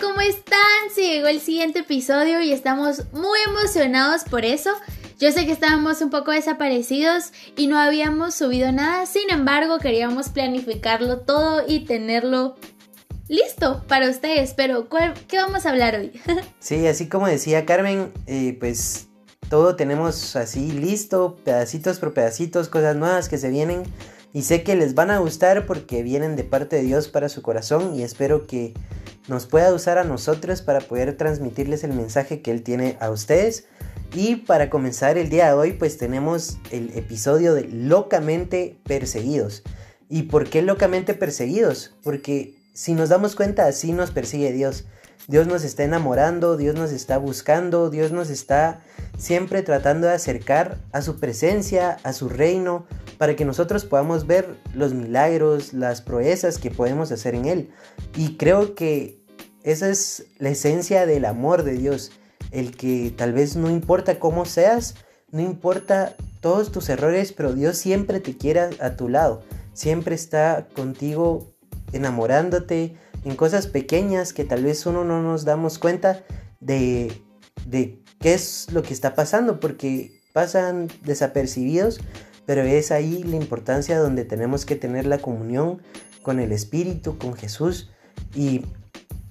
¿cómo están? Se llegó el siguiente episodio y estamos muy emocionados por eso. Yo sé que estábamos un poco desaparecidos y no habíamos subido nada, sin embargo queríamos planificarlo todo y tenerlo listo para ustedes. Pero, ¿qué vamos a hablar hoy? sí, así como decía Carmen, eh, pues todo tenemos así listo, pedacitos por pedacitos, cosas nuevas que se vienen. Y sé que les van a gustar porque vienen de parte de Dios para su corazón y espero que nos pueda usar a nosotros para poder transmitirles el mensaje que Él tiene a ustedes. Y para comenzar el día de hoy pues tenemos el episodio de locamente perseguidos. ¿Y por qué locamente perseguidos? Porque si nos damos cuenta así nos persigue Dios. Dios nos está enamorando, Dios nos está buscando, Dios nos está siempre tratando de acercar a su presencia, a su reino, para que nosotros podamos ver los milagros, las proezas que podemos hacer en Él. Y creo que esa es la esencia del amor de Dios, el que tal vez no importa cómo seas, no importa todos tus errores, pero Dios siempre te quiere a tu lado, siempre está contigo enamorándote, en cosas pequeñas que tal vez uno no nos damos cuenta de, de qué es lo que está pasando, porque pasan desapercibidos, pero es ahí la importancia donde tenemos que tener la comunión con el Espíritu, con Jesús, y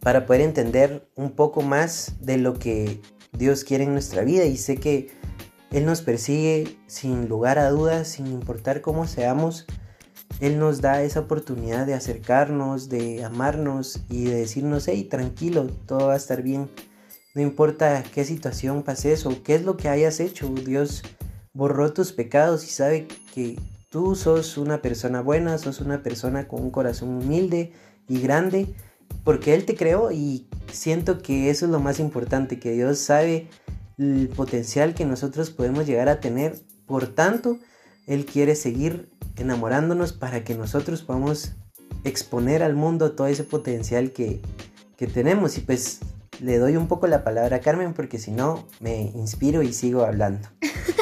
para poder entender un poco más de lo que Dios quiere en nuestra vida. Y sé que Él nos persigue sin lugar a dudas, sin importar cómo seamos, él nos da esa oportunidad de acercarnos, de amarnos y de decirnos, hey, tranquilo, todo va a estar bien. No importa qué situación pases o qué es lo que hayas hecho, Dios borró tus pecados y sabe que tú sos una persona buena, sos una persona con un corazón humilde y grande, porque Él te creó y siento que eso es lo más importante, que Dios sabe el potencial que nosotros podemos llegar a tener. Por tanto, Él quiere seguir enamorándonos para que nosotros podamos exponer al mundo todo ese potencial que, tenemos. Y pues le doy un poco la palabra a Carmen porque si no me inspiro y sigo hablando.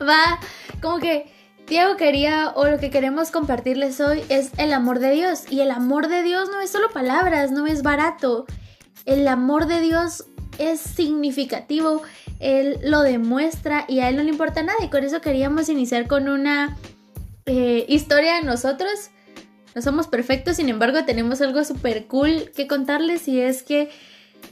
Va, como que Diego quería o lo que queremos compartirles hoy es el amor de Dios. Y el amor de Dios no es solo palabras, no es barato. El amor de Dios es significativo, Él lo demuestra y a Él no le importa nada. Y con eso queríamos iniciar con una eh, historia de nosotros. No somos perfectos, sin embargo tenemos algo súper cool que contarles y es que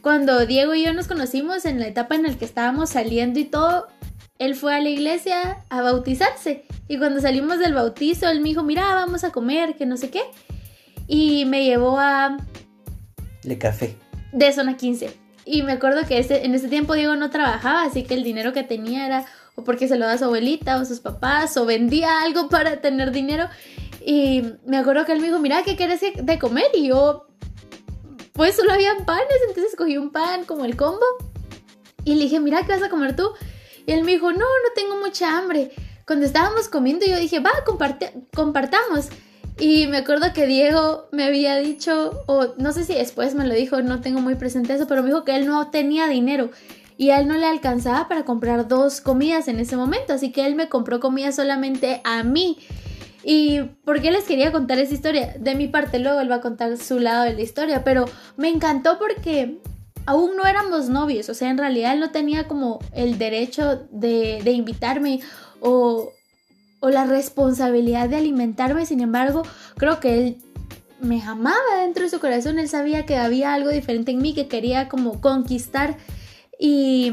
cuando Diego y yo nos conocimos en la etapa en la que estábamos saliendo y todo, él fue a la iglesia a bautizarse y cuando salimos del bautizo él me dijo, mira, vamos a comer, que no sé qué. Y me llevó a... Le café. De zona 15. Y me acuerdo que en ese tiempo Diego no trabajaba, así que el dinero que tenía era o porque se lo da a su abuelita o a sus papás, o vendía algo para tener dinero. Y me acuerdo que él me dijo, mira, ¿qué quieres de comer? Y yo, pues solo habían panes, entonces cogí un pan como el combo. Y le dije, mira, ¿qué vas a comer tú? Y él me dijo, no, no tengo mucha hambre. Cuando estábamos comiendo yo dije, va, compartamos. Y me acuerdo que Diego me había dicho, o no sé si después me lo dijo, no tengo muy presente eso, pero me dijo que él no tenía dinero y a él no le alcanzaba para comprar dos comidas en ese momento, así que él me compró comida solamente a mí. ¿Y por qué les quería contar esa historia? De mi parte luego él va a contar su lado de la historia, pero me encantó porque aún no éramos novios, o sea, en realidad él no tenía como el derecho de, de invitarme o, o la responsabilidad de alimentarme, sin embargo, creo que él me amaba dentro de su corazón, él sabía que había algo diferente en mí que quería como conquistar. Y,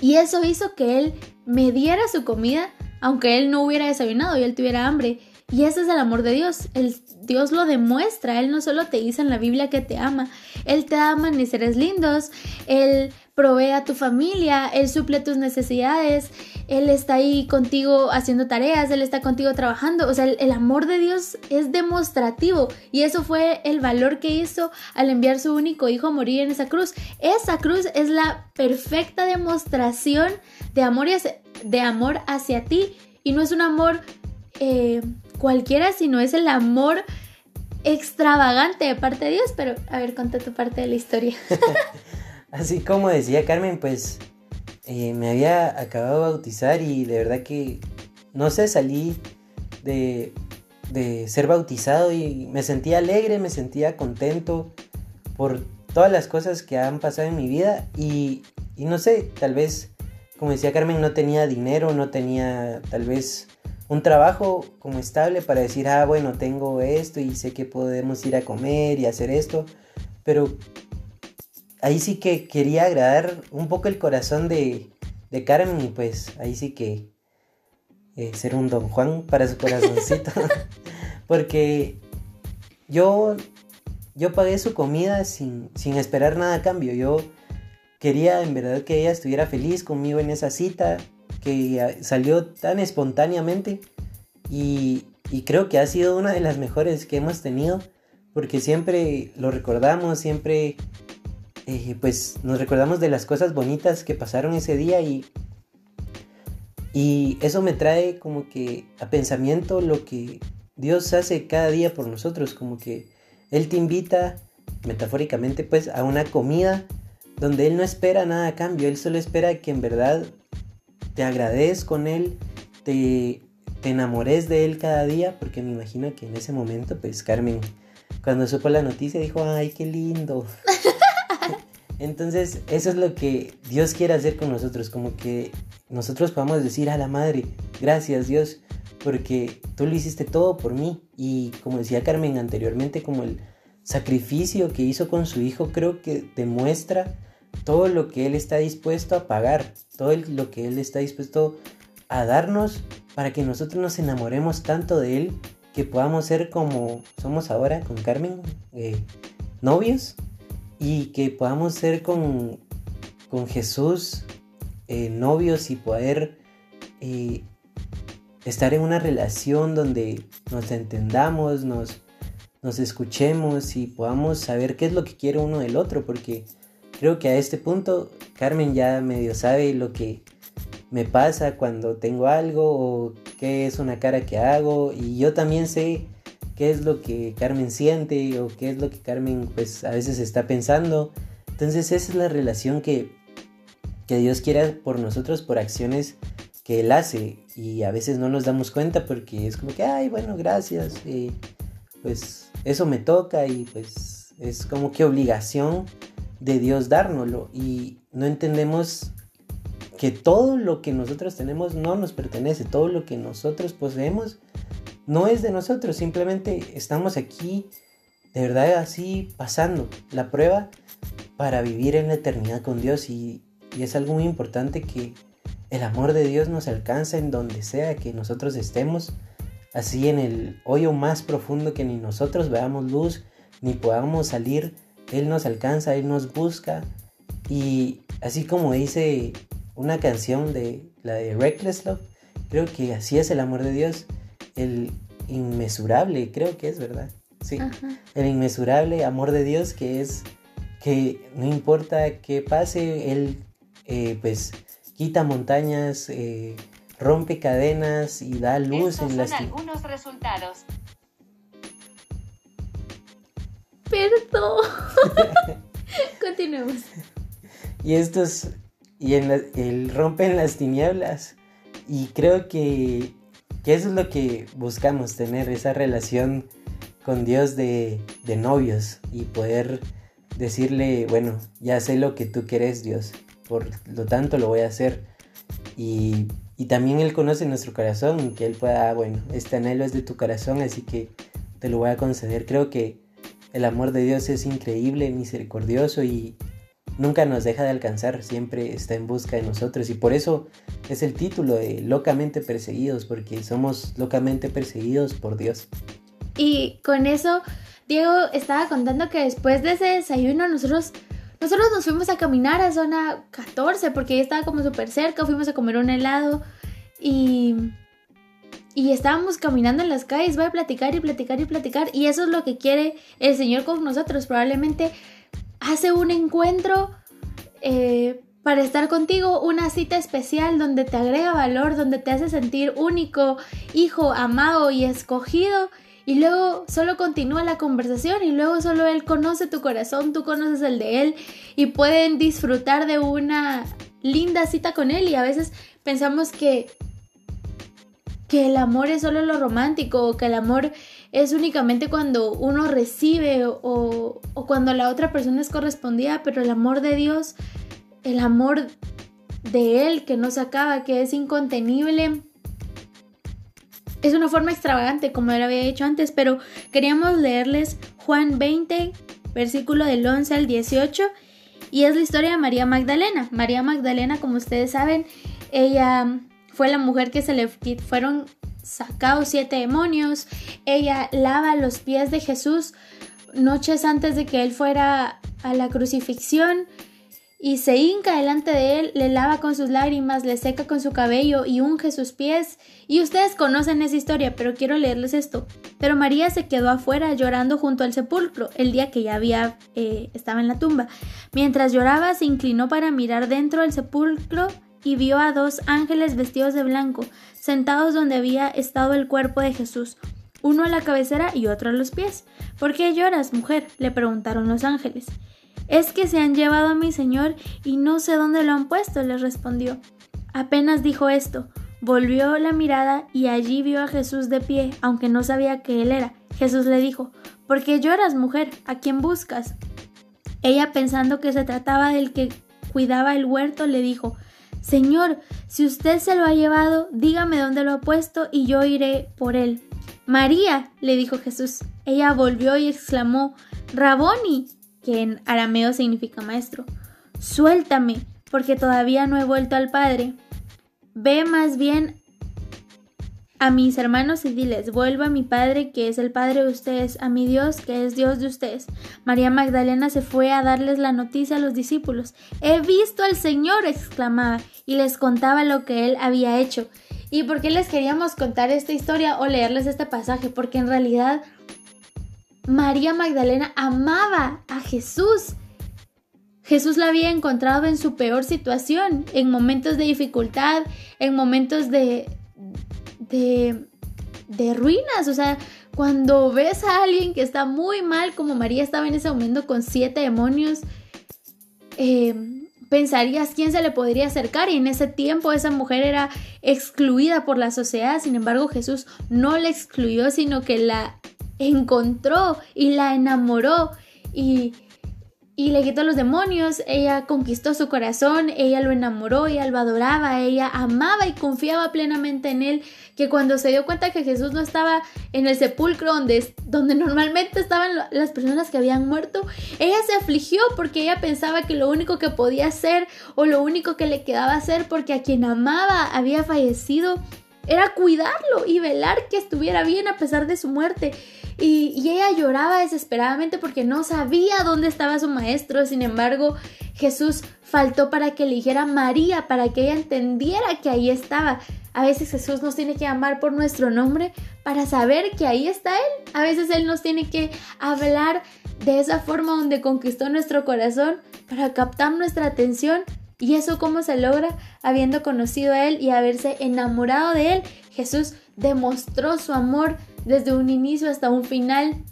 y eso hizo que él me diera su comida, aunque él no hubiera desayunado y él tuviera hambre. Y ese es el amor de Dios. El, Dios lo demuestra. Él no solo te dice en la Biblia que te ama. Él te ama en lindos. Él provee a tu familia, Él suple tus necesidades, Él está ahí contigo haciendo tareas, Él está contigo trabajando. O sea, el, amor de Dios es demostrativo y eso fue el valor que hizo al enviar su único hijo a morir en esa cruz. Esa cruz es la perfecta demostración de amor, hacia, de amor hacia ti y no es un amor eh, cualquiera, sino es el amor extravagante de parte de Dios. Pero a ver, conta tu parte de la historia. Así como decía Carmen, pues eh, me había acabado de bautizar y de verdad que, no sé, salí de, ser bautizado y me sentía alegre, me sentía contento por todas las cosas que han pasado en mi vida y no sé, tal vez, como decía Carmen, no tenía dinero, no tenía tal vez un trabajo como estable para decir, ah, bueno, tengo esto y sé que podemos ir a comer y hacer esto, pero ahí sí que quería agradar un poco el corazón de, de Carmen y pues ahí sí que eh, ser un don Juan para su corazoncito, porque yo, yo pagué su comida sin, sin esperar nada a cambio, yo quería en verdad que ella estuviera feliz conmigo en esa cita, que salió tan espontáneamente y, creo que ha sido una de las mejores que hemos tenido porque siempre lo recordamos, siempre eh, pues nos recordamos de las cosas bonitas que pasaron ese día y, y eso me trae como que a pensamiento lo que Dios hace cada día por nosotros, como que Él te invita metafóricamente pues a una comida donde Él no espera nada a cambio, Él solo espera que en verdad te agradezco con él, te, te enamores de él cada día, porque me imagino que en ese momento, pues Carmen, cuando supo la noticia, dijo, ay, qué lindo. Entonces, eso es lo que Dios quiere hacer con nosotros, como que nosotros podamos decir a la madre, gracias Dios, porque tú lo hiciste todo por mí. Y como decía Carmen anteriormente, como el sacrificio que hizo con su hijo, creo que demuestra todo lo que Él está dispuesto a pagar, todo lo que Él está dispuesto a darnos para que nosotros nos enamoremos tanto de Él que podamos ser como somos ahora con Carmen, eh, novios, y que podamos ser con, con Jesús eh, novios y poder eh, estar en una relación donde nos entendamos, nos, nos escuchemos y podamos saber qué es lo que quiere uno del otro, porque Creo que a este punto Carmen ya medio sabe lo que me pasa cuando tengo algo o qué es una cara que hago. Y yo también sé qué es lo que Carmen siente o qué es lo que Carmen pues a veces está pensando. Entonces esa es la relación que, que Dios quiere por nosotros por acciones que Él hace. Y a veces no nos damos cuenta porque es como que, ay, bueno, gracias, y pues eso me toca y pues es como que obligación de Dios dárnoslo. Y no entendemos que todo lo que nosotros tenemos no nos pertenece, todo lo que nosotros poseemos no es de nosotros, simplemente estamos aquí de verdad así pasando la prueba para vivir en la eternidad con Dios. Y, y es algo muy importante que el amor de Dios nos alcanza en donde sea que nosotros estemos, así en el hoyo más profundo que ni nosotros veamos luz, ni podamos salir él nos alcanza, Él nos busca. Y así como dice una canción de la de Reckless Love, creo que así es el amor de Dios. El inmesurable, creo que es verdad. Sí. El inmesurable amor de Dios que es que no importa qué pase, Él eh, pues quita montañas, eh, rompe cadenas y da luz en las... algunos resultados. Perdón. Continuemos. Y estos. Y en el rompen las tinieblas. Y creo que, que, eso es lo que buscamos, tener esa relación con Dios de, de novios y poder decirle, bueno, ya sé lo que tú quieres, Dios, por lo tanto lo voy a hacer. Y, y también Él conoce nuestro corazón, que Él pueda, bueno, este anhelo es de tu corazón, así que te lo voy a conceder. Creo que el amor de Dios es increíble, misericordioso y nunca nos deja de alcanzar, siempre está en busca de nosotros y por eso es el título de Locamente Perseguidos, porque somos locamente perseguidos por Dios. Y con eso, Diego estaba contando que después de ese desayuno nosotros... Nosotros nos fuimos a caminar a zona 14 porque estaba como súper cerca, fuimos a comer un helado y y estábamos caminando en las calles, voy a platicar y platicar y platicar. Y eso es lo que quiere el Señor con nosotros. Probablemente hace un encuentro eh, para estar contigo, una cita especial donde te agrega valor, donde te hace sentir único, hijo, amado y escogido. Y luego solo continúa la conversación y luego solo Él conoce tu corazón, tú conoces el de Él y pueden disfrutar de una linda cita con Él. Y a veces pensamos que que el amor es solo lo romántico o que el amor es únicamente cuando uno recibe o, o cuando la otra persona es correspondida, pero el amor de Dios, el amor de Él que no se acaba, que es incontenible, es una forma extravagante, como él había dicho antes, pero queríamos leerles Juan 20, versículo del 11 al 18, y es la historia de María Magdalena. María Magdalena, como ustedes saben, ella fue la mujer que se le fueron sacados siete demonios. Ella lava los pies de Jesús noches antes de que él fuera a la crucifixión y se hinca delante de él, le lava con sus lágrimas, le seca con su cabello y unge sus pies. Y ustedes conocen esa historia, pero quiero leerles esto. Pero María se quedó afuera llorando junto al sepulcro el día que ya había eh, estaba en la tumba. Mientras lloraba, se inclinó para mirar dentro del sepulcro y vio a dos ángeles vestidos de blanco, sentados donde había estado el cuerpo de Jesús, uno a la cabecera y otro a los pies. ¿Por qué lloras, mujer? le preguntaron los ángeles. Es que se han llevado a mi señor y no sé dónde lo han puesto, le respondió. Apenas dijo esto, volvió la mirada y allí vio a Jesús de pie, aunque no sabía que él era. Jesús le dijo, ¿Por qué lloras, mujer? ¿A quién buscas? Ella, pensando que se trataba del que cuidaba el huerto, le dijo, Señor, si usted se lo ha llevado, dígame dónde lo ha puesto y yo iré por él. María, le dijo Jesús. Ella volvió y exclamó, Raboni, que en arameo significa maestro. Suéltame, porque todavía no he vuelto al Padre. Ve más bien a mis hermanos y diles, vuelvo a mi Padre que es el Padre de ustedes, a mi Dios que es Dios de ustedes. María Magdalena se fue a darles la noticia a los discípulos. He visto al Señor, exclamaba, y les contaba lo que él había hecho. ¿Y por qué les queríamos contar esta historia o leerles este pasaje? Porque en realidad María Magdalena amaba a Jesús. Jesús la había encontrado en su peor situación, en momentos de dificultad, en momentos de, de, ruinas. O sea, cuando ves a alguien que está muy mal, como María estaba en ese momento con siete demonios, eh, pensarías quién se le podría acercar. Y en ese tiempo esa mujer era excluida por la sociedad, sin embargo Jesús no la excluyó, sino que la encontró y la enamoró. Y, y le quitó los demonios, ella conquistó su corazón, ella lo enamoró, ella lo adoraba, ella amaba y confiaba plenamente en él, que cuando se dio cuenta que Jesús no estaba en el sepulcro donde, donde normalmente estaban las personas que habían muerto, ella se afligió porque ella pensaba que lo único que podía hacer o lo único que le quedaba hacer porque a quien amaba había fallecido era cuidarlo y velar que estuviera bien a pesar de su muerte. Y, ella lloraba desesperadamente porque no sabía dónde estaba su maestro. Sin embargo, Jesús faltó para que le dijera María, para que ella entendiera que ahí estaba. A veces Jesús nos tiene que amar por nuestro nombre para saber que ahí está Él. A veces Él nos tiene que hablar de esa forma donde conquistó nuestro corazón para captar nuestra atención. ¿Y eso cómo se logra? Habiendo conocido a Él y haberse enamorado de Él. Jesús demostró su amor desde un inicio hasta un final.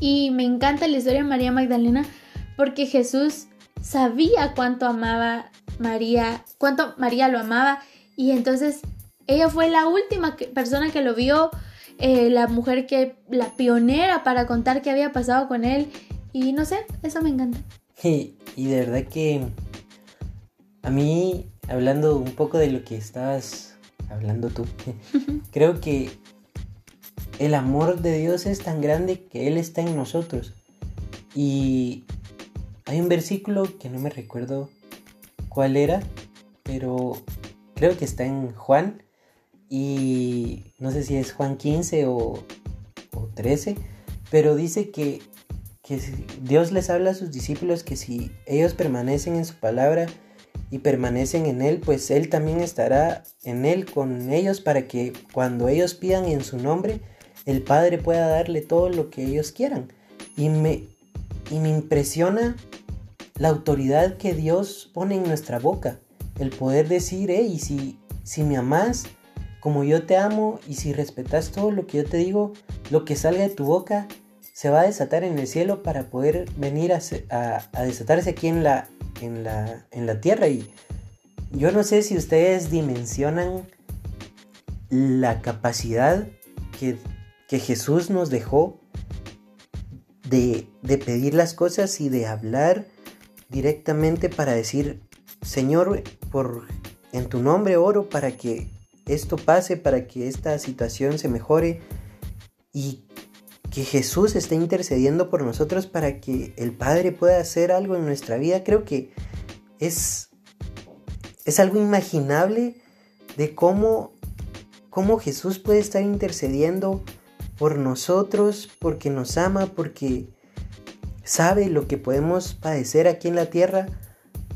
Y me encanta la historia de María Magdalena porque Jesús sabía cuánto amaba María, cuánto María lo amaba y entonces ella fue la última persona que lo vio, eh, la mujer que, la pionera para contar qué había pasado con él y no sé, eso me encanta. Y, y de verdad que a mí, hablando un poco de lo que estabas hablando tú, creo que el amor de Dios es tan grande que Él está en nosotros. Y hay un versículo que no me recuerdo cuál era, pero creo que está en Juan. Y no sé si es Juan 15 o, 13, pero dice que, que Dios les habla a sus discípulos que si ellos permanecen en su palabra y permanecen en Él, pues Él también estará en Él con ellos para que cuando ellos pidan en su nombre, el Padre pueda darle todo lo que ellos quieran. Y me, y me impresiona la autoridad que Dios pone en nuestra boca. El poder decir, hey, si, si me amas como yo te amo y si respetas todo lo que yo te digo, lo que salga de tu boca se va a desatar en el cielo para poder venir a, a, desatarse aquí en la, en, la, en la tierra. Y yo no sé si ustedes dimensionan la capacidad que, que Jesús nos dejó de, de pedir las cosas y de hablar directamente para decir, Señor, por en tu nombre oro para que esto pase, para que esta situación se mejore y que Jesús esté intercediendo por nosotros para que el Padre pueda hacer algo en nuestra vida. Creo que es, es algo imaginable de cómo, cómo Jesús puede estar intercediendo por nosotros, porque nos ama, porque sabe lo que podemos padecer aquí en la tierra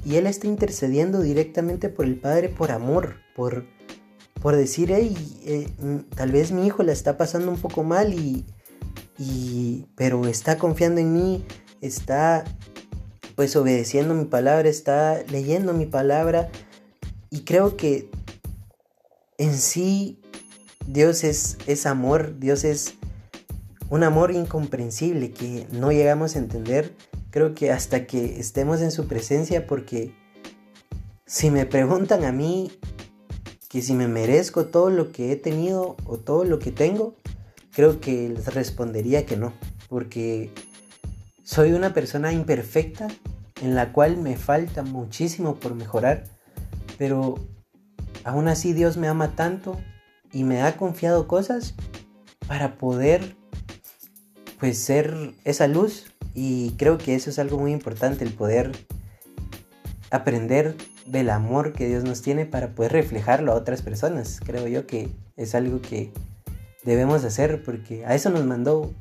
y Él está intercediendo directamente por el Padre por amor, por, por decir, hey, eh, mm, tal vez mi hijo la está pasando un poco mal y, y, pero está confiando en mí, está pues obedeciendo mi palabra, está leyendo mi palabra y creo que en sí Dios es, es amor, Dios es un amor incomprensible que no llegamos a entender, creo que hasta que estemos en su presencia, porque si me preguntan a mí que si me merezco todo lo que he tenido o todo lo que tengo, creo que les respondería que no, porque soy una persona imperfecta en la cual me falta muchísimo por mejorar, pero aún así Dios me ama tanto y me ha confiado cosas para poder pues ser esa luz y creo que eso es algo muy importante, el poder aprender del amor que Dios nos tiene para poder reflejarlo a otras personas. Creo yo que es algo que debemos hacer porque a eso nos mandó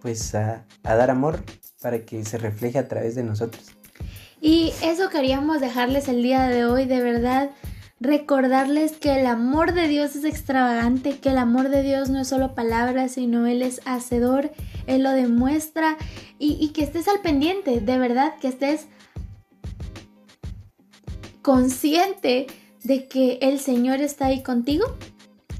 pues a, a dar amor para que se refleje a través de nosotros. Y eso queríamos dejarles el día de hoy, de verdad recordarles que el amor de Dios es extravagante, que el amor de Dios no es solo palabras, sino Él es hacedor, Él lo demuestra y, que estés al pendiente, de verdad, que estés consciente de que el Señor está ahí contigo,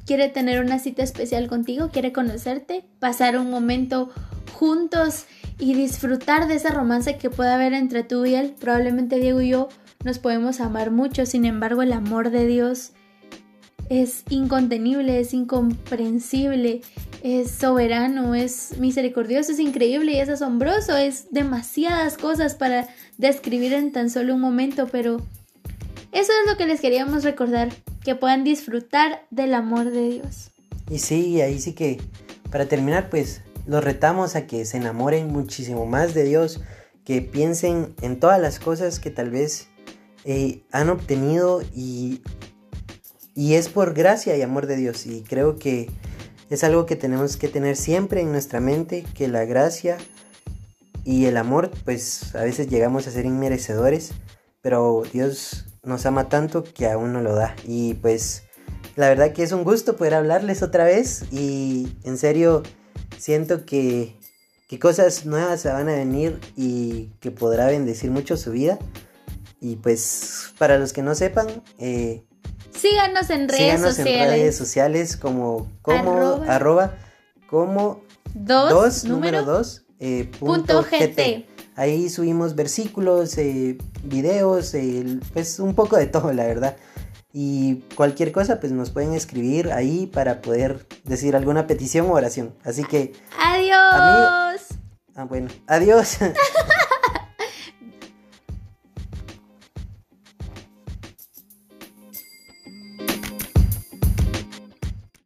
quiere tener una cita especial contigo, quiere conocerte, pasar un momento juntos y disfrutar de ese romance que puede haber entre tú y Él. Probablemente Diego y yo nos podemos amar mucho, sin embargo el amor de Dios es incontenible, es incomprensible, es soberano, es misericordioso, es increíble y es asombroso, es demasiadas cosas para describir en tan solo un momento, pero eso es lo que les queríamos recordar, que puedan disfrutar del amor de Dios. Y sí, ahí sí que, para terminar, pues los retamos a que se enamoren muchísimo más de Dios, que piensen en todas las cosas que tal vez eh, han obtenido y, y es por gracia y amor de Dios. Y creo que es algo que tenemos que tener siempre en nuestra mente, que la gracia y el amor, pues a veces llegamos a ser inmerecedores, pero Dios nos ama tanto que aún no lo da. Y pues la verdad que es un gusto poder hablarles otra vez y en serio siento que, que cosas nuevas se van a venir y que podrá bendecir mucho su vida. Y pues para los que no sepan, eh, síganos en redes síganos sociales. en redes sociales como, como arroba, como dos, número dos eh, punto, gt. Ahí subimos versículos, eh, videos, pues un poco de todo, la verdad. Y cualquier cosa, pues nos pueden escribir ahí para poder decir alguna petición o oración. Así que. Adiós. ah, bueno. Adiós.